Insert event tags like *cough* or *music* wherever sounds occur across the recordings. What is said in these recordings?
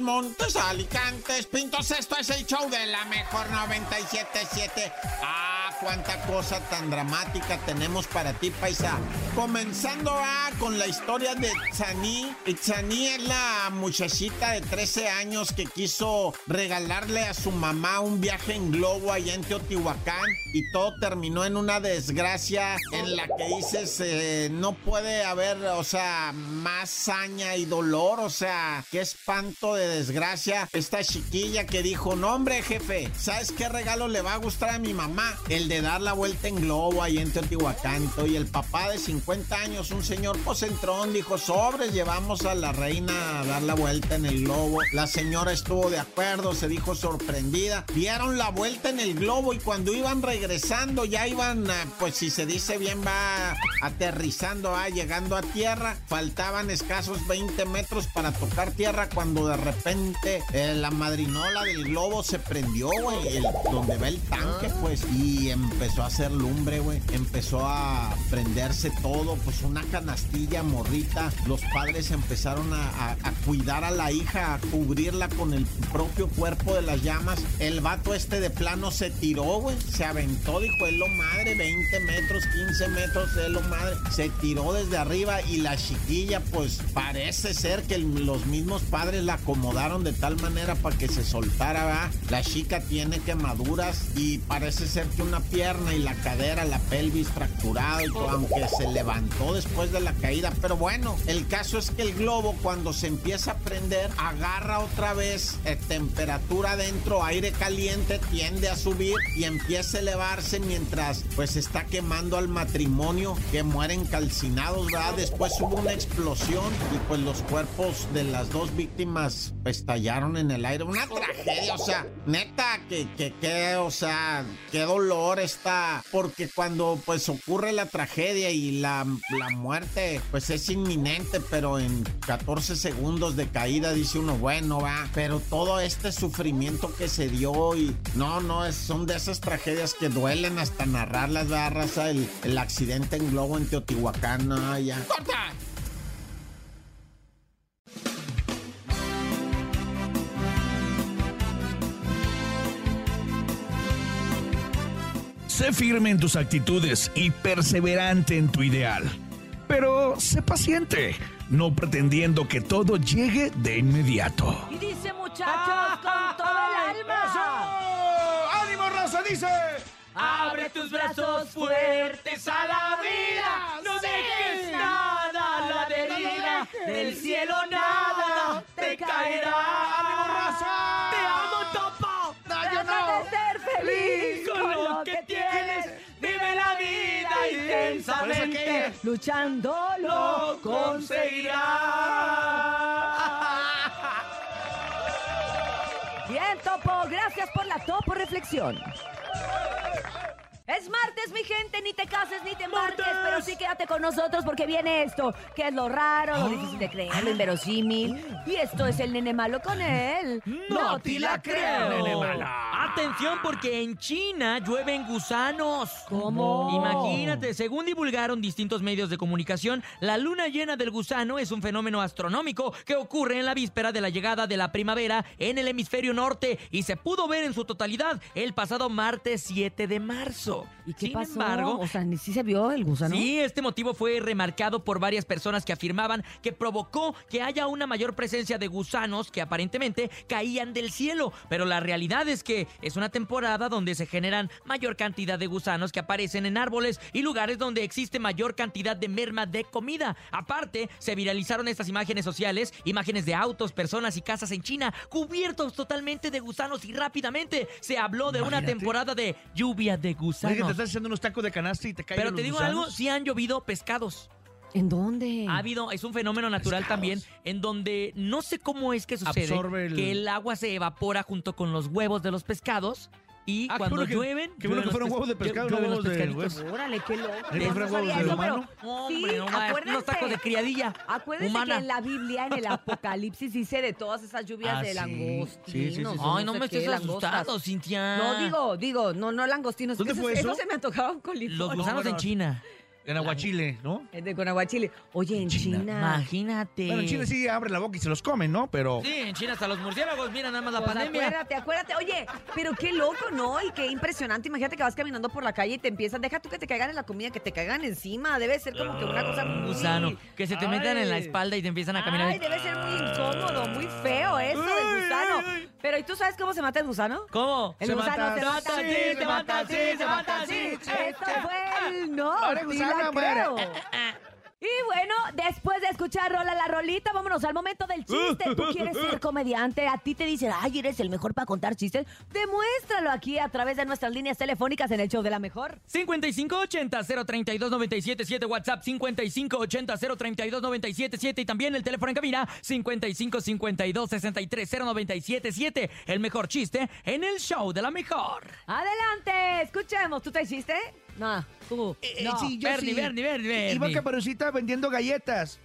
Montes, Montes, Alicantes, Pintos. Esto es el show de la mejor 977. Ah, cuánta cosa tan dramática tenemos para ti, paisa. Comenzando ah, con la historia de Itzani. Itzani es la muchachita de 13 años que quiso regalarle a su mamá un viaje en globo allá en Teotihuacán y todo terminó en una desgracia en la que dices, eh, no puede haber, o sea, más saña y dolor, o sea, qué espanto de desgracia. Esta chiquilla que dijo, no hombre jefe, ¿sabes qué regalo le va a gustar a mi mamá? El dar la vuelta en globo ahí en Teotihuacán y el papá de 50 años, un señor posentrón, dijo, sobres, llevamos a la reina a dar la vuelta en el globo. La señora estuvo de acuerdo, se dijo sorprendida. Dieron la vuelta en el globo y cuando iban regresando, ya iban, pues si se dice bien, va aterrizando, va llegando a tierra. Faltaban escasos 20 metros para tocar tierra cuando de repente eh, la madrinola del globo se prendió, donde va el tanque, pues, y empezó a hacer lumbre, güey. Empezó a prenderse todo, pues una canastilla morrita. Los padres empezaron a, cuidar a la hija, a cubrirla con el propio cuerpo de las llamas. El vato este de plano se tiró, güey. Se aventó, dijo, es lo madre, 20 metros, 15 metros, es lo madre. Se tiró desde arriba y la chiquilla, pues parece ser que los mismos padres la acomodaron de tal manera para que se soltara, ¿verdad? La chica tiene quemaduras y parece ser que una pierna y la cadera, la pelvis fracturada aunque se levantó después de la caída. Pero bueno, el caso es que el globo cuando se empieza a prender, agarra otra vez eh, temperatura dentro, aire caliente, tiende a subir y empieza a elevarse mientras pues está quemando al matrimonio que mueren calcinados, ¿verdad? Después hubo una explosión y pues los cuerpos de las dos víctimas estallaron en el aire. Una tragedia, o sea, neta, que, que, que, o sea, qué dolor está, porque cuando pues ocurre la tragedia y la, la muerte, pues es inminente, pero en 14 segundos de caída dice uno, bueno, va, pero todo este sufrimiento que se dio y no, no, es, son de esas tragedias que duelen hasta narrarlas, ¿verdad, raza? El, el accidente en globo en Teotihuacán, no, ya. ¡Corta! Sé firme en tus actitudes y perseverante en tu ideal. Pero sé paciente, no pretendiendo que todo llegue de inmediato. Y dice muchachos con todo el alma. ¡Ánimo, raza! Dice. Abre tus brazos fuertes a la vida. No dejes nada a la deriva. Del cielo nada te caerá. Luchando lo conseguirás. *laughs* Bien, Topo. Gracias por la Topo Reflexión. Es martes, mi gente, ni te cases ni te embarques, pero sí quédate con nosotros porque viene esto, que es lo raro, lo difícil de creer, lo inverosímil. Y esto es el nene malo con él. No te la creo. Nene mala. Atención porque en China llueven gusanos. ¿Cómo? Imagínate, según divulgaron distintos medios de comunicación, la luna llena del gusano es un fenómeno astronómico que ocurre en la víspera de la llegada de la primavera en el hemisferio norte y se pudo ver en su totalidad el pasado martes 7 de marzo. ¿Y qué Sin pasó? embargo, o sea, ni si se vio el gusano. Sí, este motivo fue remarcado por varias personas que afirmaban que provocó que haya una mayor presencia de gusanos que aparentemente caían del cielo. Pero la realidad es que es una temporada donde se generan mayor cantidad de gusanos que aparecen en árboles y lugares donde existe mayor cantidad de merma de comida. Aparte, se viralizaron estas imágenes sociales, imágenes de autos, personas y casas en China cubiertos totalmente de gusanos y rápidamente se habló de una temporada de lluvia de Oye, que te gusanos. estás haciendo unos tacos de canasta y te caen Pero los te digo gusanos. algo, sí han llovido pescados. ¿En dónde? Ha habido, es un fenómeno natural Pescados. también, en donde no sé cómo es que sucede Absorbe el- que el agua se evapora junto con los huevos de los pescados y Ah, qué cuando bueno que- llueven. qué bueno llueven que fueron huevos de pes- pescado, llueven no los huevos de pescaditos. Órale, qué loco. Yo no sabía huevos de eso, pero- humano. Hombre, Sí, no más, acuérdense. unos tacos de criadilla. Acuérdense humana. que en la Biblia, en el *laughs* Apocalipsis, dice de todas esas lluvias Ah, de sí. langostinos. Sí, sí, sí, sí. Ay, no sé me qué, estés langostas. asustado, Cintia. No, digo, digo, no, no langostinos. ¿Dónde esos, fue eso? esos se me antojaban con limón. Los gusanos bueno. en China. En aguachile, ¿no? Es de con aguachile. Oye, en China. China. Imagínate. Bueno, en Chile sí abre la boca y se los comen, ¿no? Pero... Sí, en China hasta los murciélagos, mira nada más la Pues pandemia. acuérdate, acuérdate. Oye, pero qué loco, ¿no? Y qué impresionante. Imagínate que vas caminando por la calle y te empiezan, deja tú que te caigan en la comida, que te caigan encima. Debe ser como que una cosa Un muy... gusano, que se te metan en la Ay. espalda y te empiezan a caminar. Ay, debe ser muy incómodo, muy feo eso. Pero ¿y tú sabes cómo se mata el gusano? ¿Cómo? El Se gusano mata se mata así, se mata así, se mata así. Esto fue el no, sí gusano, creo. Y bueno, después de escuchar Rola la Rolita, vámonos al momento del chiste. Tú quieres ser *laughs* comediante, a ti te dicen, ay, eres el mejor para contar chistes. Demuéstralo aquí a través de nuestras líneas telefónicas en el show de la mejor. 5580-032-977, WhatsApp 5580-032-977 y también el teléfono en cabina 5552-630977. El mejor chiste en el show de la mejor. Adelante, escuchemos. ¿Tú te hiciste? No, tú. Eh, no. sí, yo Bernie, sí. Bernie, Bernie, Bernie. Iba Caperucita vendiendo galletas.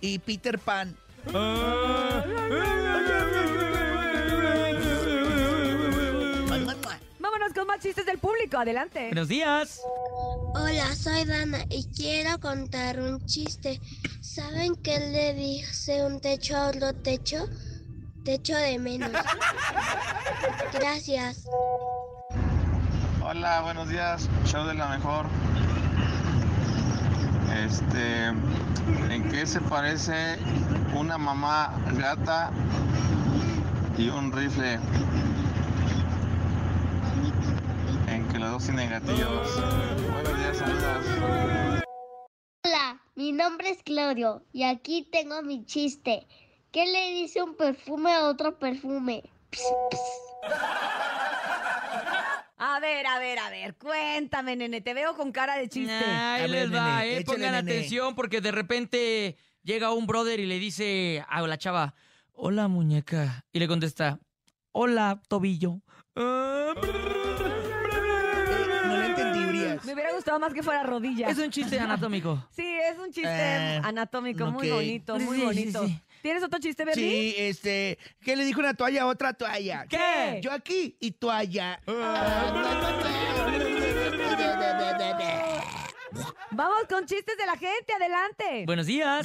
Y Peter Pan. Vámonos con más chistes del público. Adelante. Buenos días. Hola, soy Dana y quiero contar un chiste. ¿Saben qué le dice un techo a otro techo? Techo de menos. *laughs* Gracias. Hola, buenos días, show de la mejor. Este, ¿en qué se parece una mamá gata y un rifle? En que los dos tienen gatillos. Buenos días, saludos. Hola, mi nombre es Claudio y aquí tengo mi chiste. ¿Qué le dice un perfume a otro perfume? Ps, ps. A ver, a ver, a ver. Cuéntame, nene. Te veo con cara de chiste. Ahí A ver, les va, nene, eh. échale, Pongan nene. atención porque de repente llega un brother y le dice a la chava, hola muñeca. Y le contesta, hola tobillo. Ah, No le entendí, Urias. Me hubiera gustado más que fuera rodilla. Es un chiste anatómico. Sí, es un chiste Eh, anatómico muy ok. bonito, muy Sí, sí, bonito. sí. ¿Tienes otro chiste, Bernie? Sí, este, ¿qué le dijo una toalla a otra toalla? ¿Qué? Yo aquí y toalla. Vamos con chistes de la gente, adelante. Buenos días.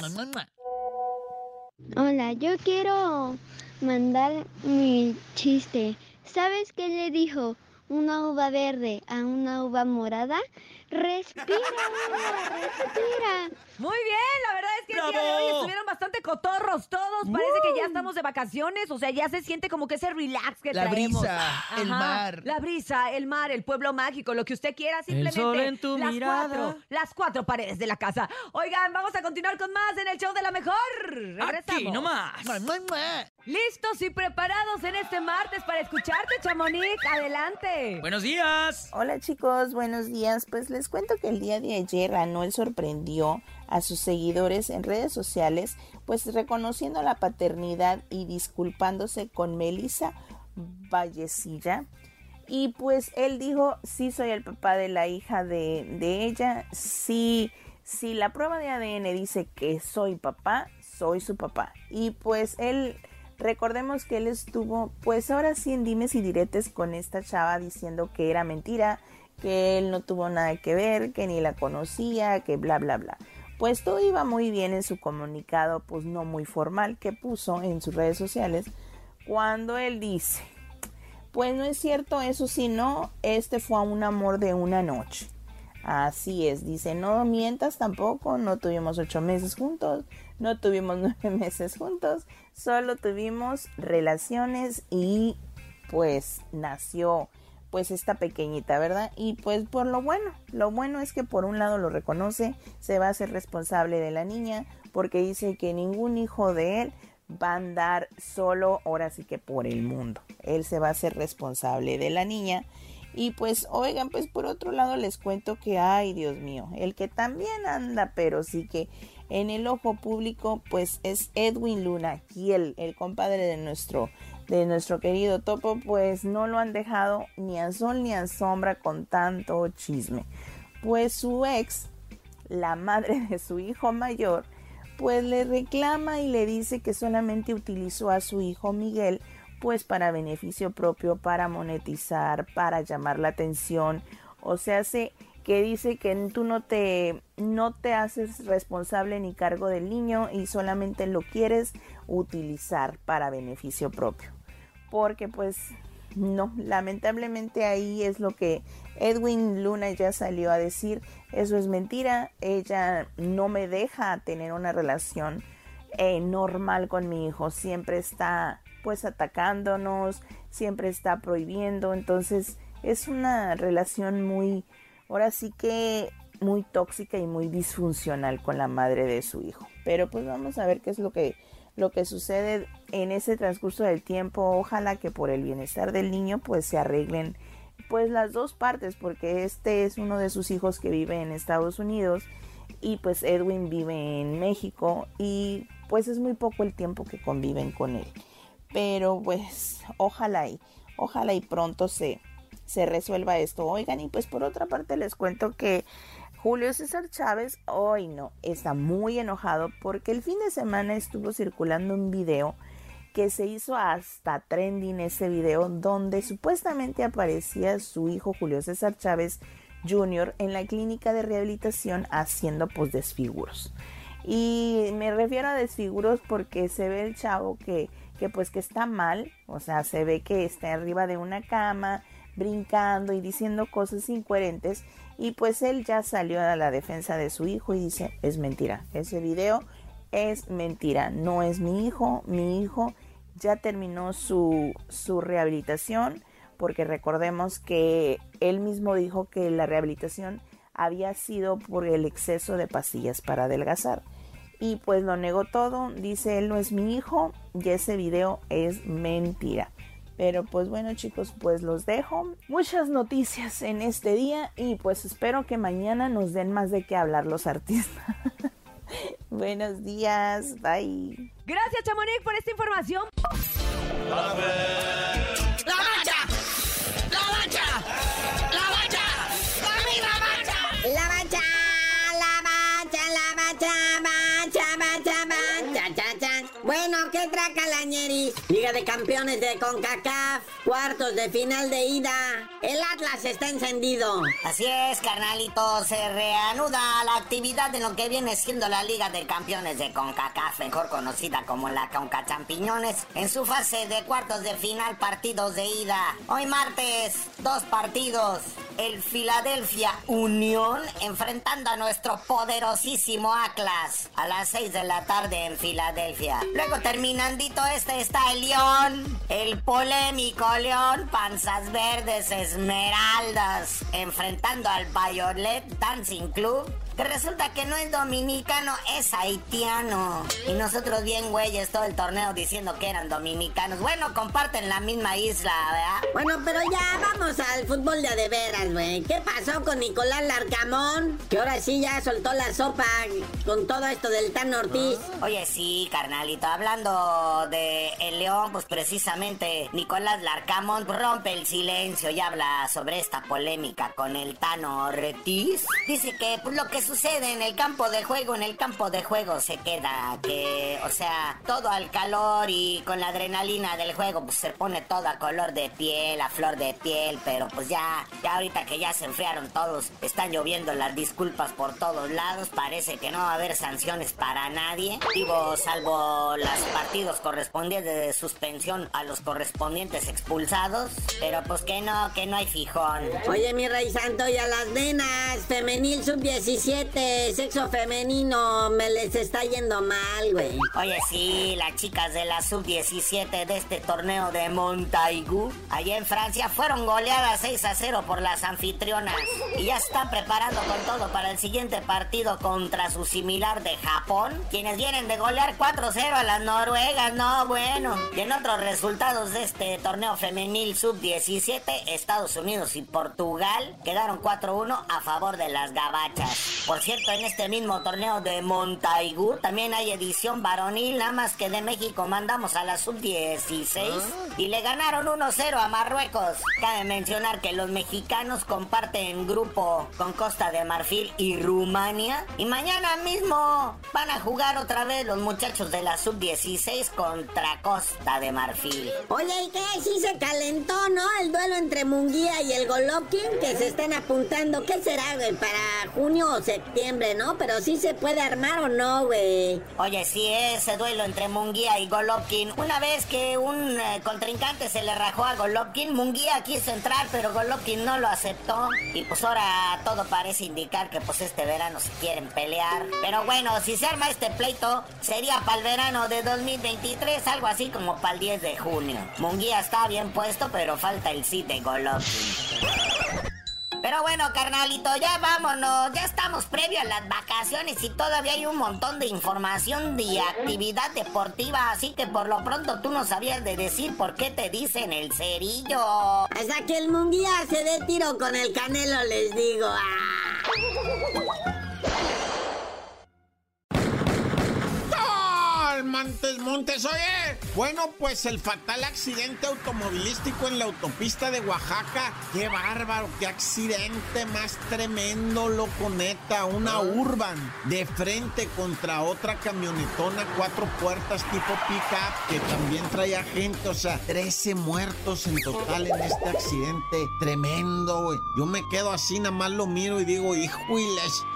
Hola, yo quiero mandar mi chiste. ¿Sabes qué le dijo una uva verde a una uva morada? Respira, respira. Muy bien, la verdad es que el día de hoy estuvieron bastante cotorros todos. Parece que ya estamos de vacaciones, o sea, ya se siente como que ese relax que La traemos. brisa, el mar. La brisa, el mar, el pueblo mágico, lo que usted quiera, simplemente. sol en tu las mirada. cuatro, las cuatro paredes de la casa. Oigan, vamos a continuar con más en el show de la mejor. Regresamos. Aquí nomás. Mua, mua, mua. Listos y preparados en este martes para escucharte, Chamonix. Adelante. Buenos días. Hola chicos, buenos días. Pues les cuento que el día de ayer Anuel sorprendió a sus seguidores en redes sociales, pues reconociendo la paternidad y disculpándose con Melissa Vallecilla. Y pues él dijo, sí soy el papá de la hija de, de ella, sí, si la prueba de ADN dice que soy papá, soy su papá. Y pues él Recordemos que él estuvo, pues ahora sí en dimes y diretes con esta chava diciendo que era mentira, que él no tuvo nada que ver, que ni la conocía, que bla, bla, bla. Pues todo iba muy bien en su comunicado, pues no muy formal, que puso en sus redes sociales, cuando él dice, pues no es cierto, eso sí, no, este fue un amor de una noche. Así es, dice, no mientas tampoco, no tuvimos ocho meses juntos, no tuvimos *laughs* nueve meses juntos, solo tuvimos relaciones y pues nació pues esta pequeñita, ¿verdad? Y pues por lo bueno, lo bueno es que por un lado lo reconoce, se va a hacer responsable de la niña, porque dice que ningún hijo de él va a andar solo, ahora sí que por el mundo. Él se va a hacer responsable de la niña. Y pues, oigan, pues por otro lado les cuento que, ay Dios mío, el que también anda, pero sí que en el ojo público, pues es Edwin Luna, Kiel, el compadre de nuestro, de nuestro querido Topo, pues no lo han dejado ni a sol ni a sombra con tanto chisme. Pues su ex, la madre de su hijo mayor, pues le reclama y le dice que solamente utilizó a su hijo Miguel pues para beneficio propio, para monetizar, para llamar la atención. O sea, se, que dice que tú no te, no te haces responsable ni cargo del niño y solamente lo quieres utilizar para beneficio propio. Porque pues no, lamentablemente ahí es lo que Edwin Luna ya salió a decir, eso es mentira, ella no me deja tener una relación eh, normal con mi hijo, siempre está pues atacándonos, siempre está prohibiendo, entonces es una relación muy, ahora sí que muy tóxica y muy disfuncional con la madre de su hijo. Pero pues vamos a ver qué es lo que lo que sucede en ese transcurso del tiempo. Ojalá que por el bienestar del niño pues se arreglen pues las dos partes porque este es uno de sus hijos que vive en Estados Unidos y pues Edwin vive en México y pues es muy poco el tiempo que conviven con él. Pero pues ojalá y ojalá y pronto se se resuelva esto. Oigan, y pues por otra parte les cuento que Julio César Chávez hoy no está muy enojado porque el fin de semana estuvo circulando un video que se hizo hasta trending ese video donde supuestamente aparecía su hijo Julio César Chávez Jr. en la clínica de rehabilitación haciendo pues desfiguros. Y me refiero a desfiguros porque se ve el chavo que, que pues que está mal, o sea, se ve que está arriba de una cama, brincando y diciendo cosas incoherentes y pues él ya salió a la defensa de su hijo y dice es mentira, ese video es mentira, no es mi hijo, mi hijo ya terminó su, su rehabilitación porque recordemos que él mismo dijo que la rehabilitación había sido por el exceso de pastillas para adelgazar. Y pues lo negó todo, dice él no es mi hijo y ese video es mentira. Pero pues bueno chicos, pues los dejo. Muchas noticias en este día y pues espero que mañana nos den más de qué hablar los artistas. *laughs* Buenos días, bye. Gracias Chamonix por esta información. Liga de Campeones de CONCACAF, cuartos de final de ida. El Atlas está encendido. Así es, carnalito, se reanuda la actividad en lo que viene siendo la Liga de Campeones de CONCACAF, mejor conocida como la Conca Champiñones, en su fase de cuartos de final, partidos de ida. Hoy martes, dos partidos. El Philadelphia Unión enfrentando a nuestro poderosísimo Atlas a las 6 de la tarde en Filadelfia. Luego terminandito este está el León, el polémico León, panzas verdes, esmeraldas, enfrentando al Violet Dancing Club resulta que no es dominicano, es haitiano. Y nosotros bien güeyes todo el torneo diciendo que eran dominicanos. Bueno, comparten la misma isla, ¿verdad? Bueno, pero ya vamos al fútbol de de veras, güey. ¿Qué pasó con Nicolás Larcamón? Que ahora sí ya soltó la sopa con todo esto del Tan Ortiz. Oye, sí, carnalito, hablando de el León, pues precisamente Nicolás Larcamón rompe el silencio y habla sobre esta polémica con el Tano Ortiz. Dice que pues, lo que sucede en el campo de juego, en el campo de juego se queda, que, o sea, todo al calor y con la adrenalina del juego, pues se pone todo a color de piel, a flor de piel, pero pues ya, ya ahorita que ya se enfriaron todos, están lloviendo las disculpas por todos lados, parece que no va a haber sanciones para nadie, digo, salvo los partidos correspondientes de suspensión a los correspondientes expulsados, pero pues que no, que no hay fijón. Oye, mi rey santo, y a las nenas, femenil sub-17, sexo femenino, me les está yendo mal, güey. Oye, sí, las chicas de la sub-17 de este torneo de Montaigu, allá en Francia, fueron goleadas 6 a 0 por las anfitrionas. Y ya están preparando con todo para el siguiente partido contra su similar de Japón, quienes vienen de golear 4-0 a las noruegas, no, bueno. Y en otros resultados de este torneo femenil sub-17, Estados Unidos y Portugal quedaron 4-1 a favor de las gabachas. Por cierto, en este mismo torneo de Montaigu también hay edición varonil, nada más que de México mandamos a la sub-16 y le ganaron 1-0 a Marruecos. Cabe mencionar que los mexicanos comparten grupo con Costa de Marfil y Rumania y mañana mismo van a jugar otra vez los muchachos de la sub-16 contra Costa de Marfil. Oye, ¿y qué? Sí se calentó, ¿no? El duelo entre Munguía y el Golovkin que se están apuntando. ¿Qué será, güey? Para junio o septiembre, ¿no? Pero sí se puede armar o no, güey. Oye, sí, ese duelo entre Munguía y Golovkin. Una vez que un eh, contrincante se le rajó a Golovkin, Munguía quiso entrar, pero Golovkin no lo aceptó. Y pues ahora todo parece indicar que pues este verano se quieren pelear. Pero bueno, si se arma este pleito, sería para el verano de 2023, algo así como para el 10 de junio. Munguía está bien puesto, pero falta el sí de Golovkin. Pero bueno, carnalito, ya vámonos. Ya estamos previo a las vacaciones y todavía hay un montón de información de actividad deportiva. Así que por lo pronto tú no sabías de decir por qué te dicen el cerillo. Hasta que el Munguía se dé tiro con el canelo, les digo. Ah. Montes, Montes, oye. Bueno, pues el fatal accidente automovilístico en la autopista de Oaxaca. Qué bárbaro, qué accidente más tremendo, loco, neta. Una urban de frente contra otra camionetona, cuatro puertas tipo pick-up, que también traía gente. O sea, 13 muertos en total en este accidente. Tremendo, güey. Yo me quedo así, nada más lo miro y digo, hijo,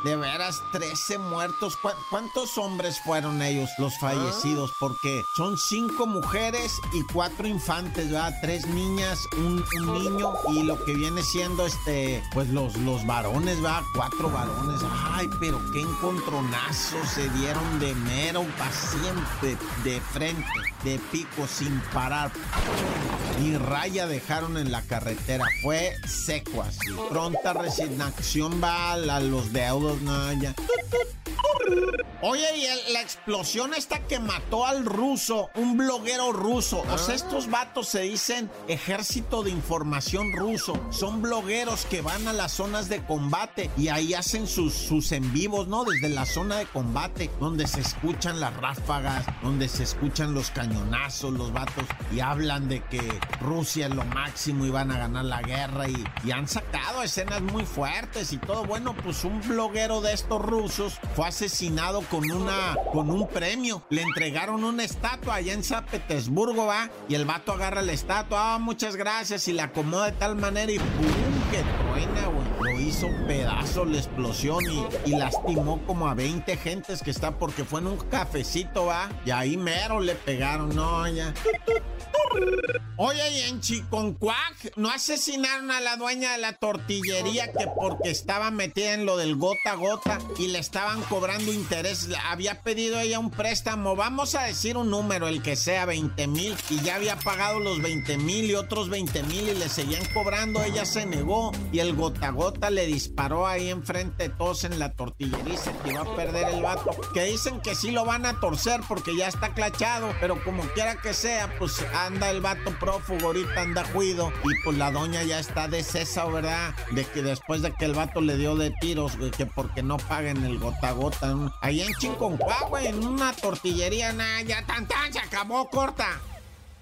de veras, 13 muertos. ¿Cuántos hombres fueron ellos los fallecidos? Porque son cinco mujeres y cuatro infantes, ¿verdad? Tres niñas, un, niño y lo que viene siendo este, pues los, los varones, ¿verdad? Cuatro varones. Ay, pero qué encontronazos se dieron de mero paciente, de frente, de pico, sin parar. Y raya dejaron en la carretera. Fue seco así. Pronta resignación va a los deudos, no, ya. Oye, y la explosión esta que mató al ruso, un bloguero ruso. O sea, estos vatos se dicen ejército de información ruso. Son blogueros que van a las zonas de combate y ahí hacen sus, sus en vivos, ¿no? Desde la zona de combate, donde se escuchan las ráfagas, donde se escuchan los cañonazos, los vatos, y hablan de que Rusia es lo máximo y van a ganar la guerra y, han sacado escenas muy fuertes y todo. Bueno, pues un bloguero de estos rusos fue asesinado con una con un premio. Le entregaron una estatua allá en San Petersburgo, va, y el vato agarra la estatua, ah, muchas gracias, y la acomoda de tal manera y ¡pum! que truena, güey. Hizo pedazo la explosión y, y, lastimó como a 20 gentes que está porque fue en un cafecito, va, y ahí mero le pegaron, no, ya. Oye, y en Chiconcuac no asesinaron a la dueña de la tortillería que porque estaba metida en lo del gota a gota y le estaban cobrando interés. Había pedido ella un préstamo, vamos a decir un número, el que sea 20 mil, y ya había pagado los 20 mil y otros 20 mil y le seguían cobrando. Ella se negó y el gota a gota le disparó ahí enfrente todos en la tortillería se tiró a perder el vato. Que dicen que sí lo van a torcer porque ya está clachado, pero como quiera que sea, pues anda el vato prófugo, ahorita anda juido y pues la doña ya está de cesa, ¿verdad? De que después de que el vato le dio de tiros, güey, que porque no paguen el gota a gota. Ahí en Chinconcuá, güey, en una tortillería, nada, ya tan tan, se acabó, corta.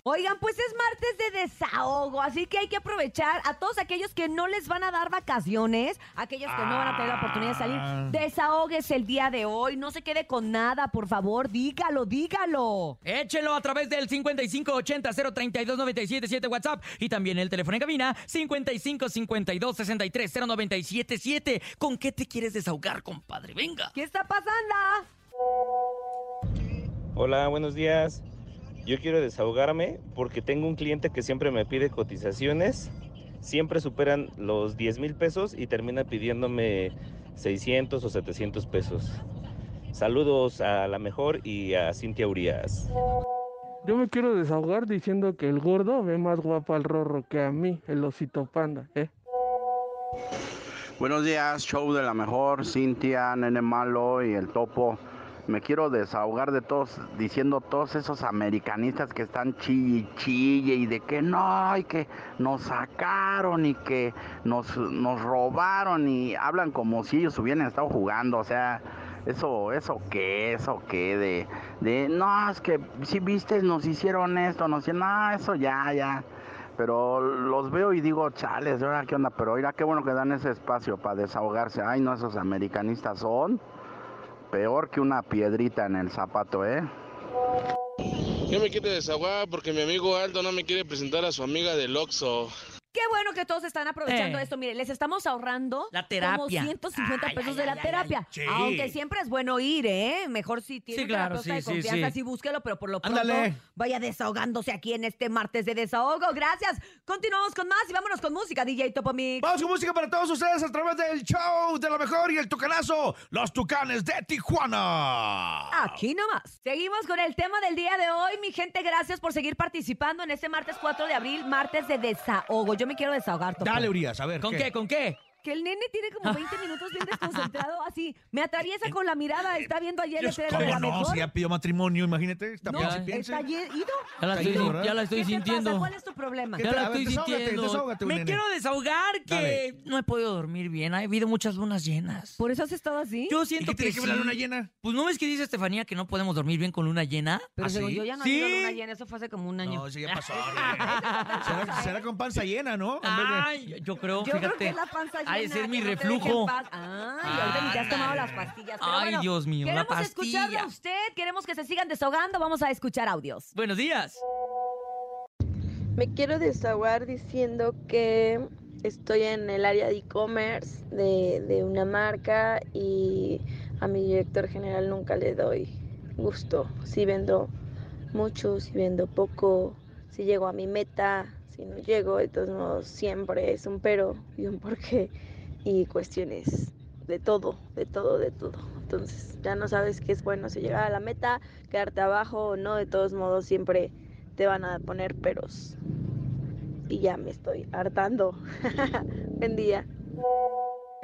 Oigan, pues es martes de desahogo, así que hay que aprovechar a todos aquellos que no les van a dar vacaciones, aquellos que no van a tener la oportunidad de salir. Ah. Desahogues el día de hoy, no se quede con nada, por favor, dígalo, dígalo. Échelo a través del 5580-032-977 WhatsApp y también el teléfono en cabina 5552-630977. ¿Con qué te quieres desahogar, compadre? Venga. ¿Qué está pasando? Hola, buenos días. Yo quiero desahogarme porque tengo un cliente que siempre me pide cotizaciones. Siempre superan los 10 mil pesos y termina pidiéndome 600 o 700 pesos. Saludos a la mejor y a Cintia Urias. Yo me quiero desahogar diciendo que el gordo ve más guapo al rorro que a mí, el osito panda, ¿eh? Buenos días, show de la mejor, Cintia, Nene Malo y el Topo. Me quiero desahogar de todos, diciendo todos esos americanistas que están chille y chille y de que no, y que nos sacaron y que nos, nos robaron y hablan como si ellos hubieran estado jugando, o sea, eso, eso qué, eso qué, de, de, no, es que si viste, nos hicieron esto, nos hicieron, no, eso ya, ya. Pero los veo y digo, chales, qué onda, pero mira qué bueno que dan ese espacio para desahogarse. Ay, no, esos americanistas son peor que una piedrita en el zapato, ¿eh? Yo me quiero desahogar porque mi amigo Aldo no me quiere presentar a su amiga del Oxxo. Qué bueno que todos están aprovechando Eh. esto. Mire, les estamos ahorrando La terapia. como 150 Ay, pesos ay, de la ay, ay, terapia. ay. Sí. Aunque siempre es bueno ir, ¿eh? Mejor si tiene Sí, un claro, terapeuta de sí, sí, confianza, sí. sí búsquelo, pero por lo pronto Ándale. vaya desahogándose aquí en este martes de desahogo. Gracias. Continuamos con más y vámonos con música, DJ Topomix. Vamos con música para todos ustedes a través del show de la mejor y el tucanazo, los tucanes de Tijuana. Aquí nomás. Seguimos con el tema del día de hoy. Mi gente, gracias por seguir participando en este martes 4 de abril, martes de desahogo. Yo me quiero desahogar, Topo. Dale, Urias, a ver. ¿Con qué? ¿Con qué? Que el nene tiene como 20 minutos bien *laughs* desconcentrado, así. Me atraviesa con la mirada, está viendo ayer el letrero de la ¿Cómo no? mejor. Si ya pidió matrimonio, imagínate. Está No, piense, piense. está ye- ido. Ya la estoy, ido, ¿verdad? ya la estoy ¿Qué te sintiendo. pasa? ¿Cuál es tu problema? Ya la A ver, estoy desahógate, sintiendo. desahógate, Me nene. quiero desahogar que Dale. no he podido dormir bien. Ha habido muchas lunas llenas. ¿Por eso has estado así? Yo ¿Y siento qué tiene que ver la sí. luna llena? Pues no ves que dice Estefanía que no podemos dormir bien con luna llena. Pero ¿Ah, según sí? yo ya no ¿Sí? ha habido luna llena, eso fue hace como un año. No, eso ya pasó. *laughs* será, será con panza llena, ¿no? En vez de- Ay, yo creo, Yo creo fíjate. que es la panza llena. Ha de ser mi no reflujo. paz. Ay, ahorita ni te has tomado las pastillas. Pero Ay, bueno, Dios mío, la Queremos escucharle a pastilla. usted, queremos que se sigan desahogando. Vamos a escuchar audios. Buenos días. Me quiero desahogar diciendo que estoy en el área de e-commerce de, de una marca y a mi director general nunca le doy gusto. Si vendo mucho, si vendo poco, si llego a mi meta, si no llego, de todos modos siempre es un pero y un porqué y cuestiones de todo, de todo, de todo. Entonces ya no sabes qué es bueno si llegar a la meta, quedarte abajo o no, de todos modos siempre te van a poner peros. Y ya me estoy hartando. *laughs* Buen día.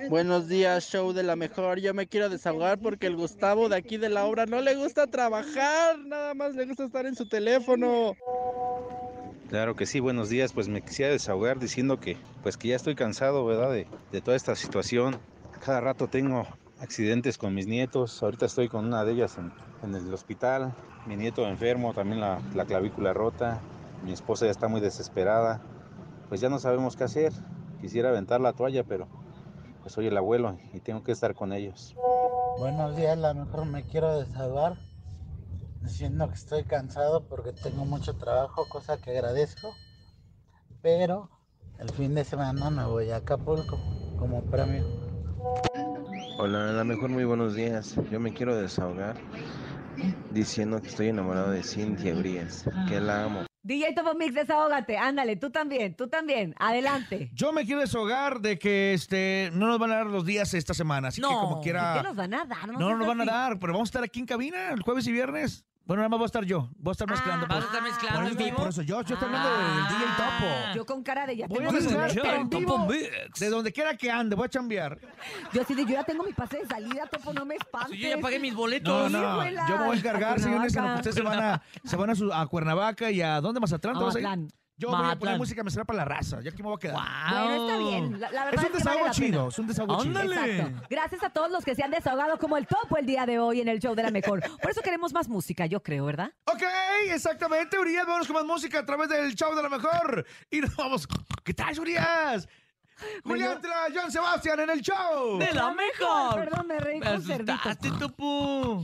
Buenos días, show de la mejor. Yo me quiero desahogar porque el Gustavo de aquí de la obra no le gusta trabajar, nada más le gusta estar en su teléfono. Claro que sí, buenos días. Pues me quisiera desahogar diciendo que pues que ya estoy cansado, ¿verdad? De, toda esta situación. Cada rato tengo accidentes con mis nietos. Ahorita estoy con una de ellas en, el hospital. Mi nieto enfermo, también la, la clavícula rota. Mi esposa ya está muy desesperada. Pues ya no sabemos qué hacer. Quisiera aventar la toalla, pero pues soy el abuelo y tengo que estar con ellos. Buenos días, la mejor me quiero desahogar diciendo que estoy cansado porque tengo mucho trabajo, cosa que agradezco. Pero el fin de semana me voy a Acapulco como premio. Hola, a la mejor muy buenos días. Yo me quiero desahogar diciendo que estoy enamorado de Cintia Urias, que la amo. DJ Topomix, desahógate. Ándale, tú también, tú también. Adelante. Yo me quiero desahogar de que este no nos van a dar los días esta semana, así que como quiera. ¿Qué nos van a dar? No, no nos van a dar, pero vamos a estar aquí en cabina el jueves y viernes. Bueno, nada más voy a estar yo. Voy a estar mezclando. ¿Vas a estar mezclando por en eso, vivo? por eso yo, yo estoy hablando del DJ Topo. Yo con cara de ya Voy tengo a mi mezclar en vivo de donde quiera que ande, voy a chambear. Yo sí, de- yo ya tengo mi pase de salida, Topo, no me espantes. Yo ya pagué mis No, boletos. no, Híjola. yo me voy a encargar, señores, que Cuernavaca. ustedes se van a, se van a, su- a Cuernavaca y a ¿dónde? ¿Mazatlán? ¿Te vas a ir? Mazatlán. Yo voy a poner Mazatlán. música mezclada para la raza. Yo aquí me voy a quedar. Bueno, está bien. La, la verdad Es un que vale desahogo la pena. chido, es un desahogo chido. Exacto. Gracias a todos los que se han desahogado como el topo el día de hoy en el show de la mejor. *laughs* Por eso queremos más música, yo creo, ¿verdad? Ok, exactamente, Urias. Vamos con más música a través del show de la mejor. Y nos vamos. ¿Qué tal, Urias? Julián Tla, John Sebastián en el show. De la mejor. Perdón, me reí Me con cerdito. asustaste, Topo.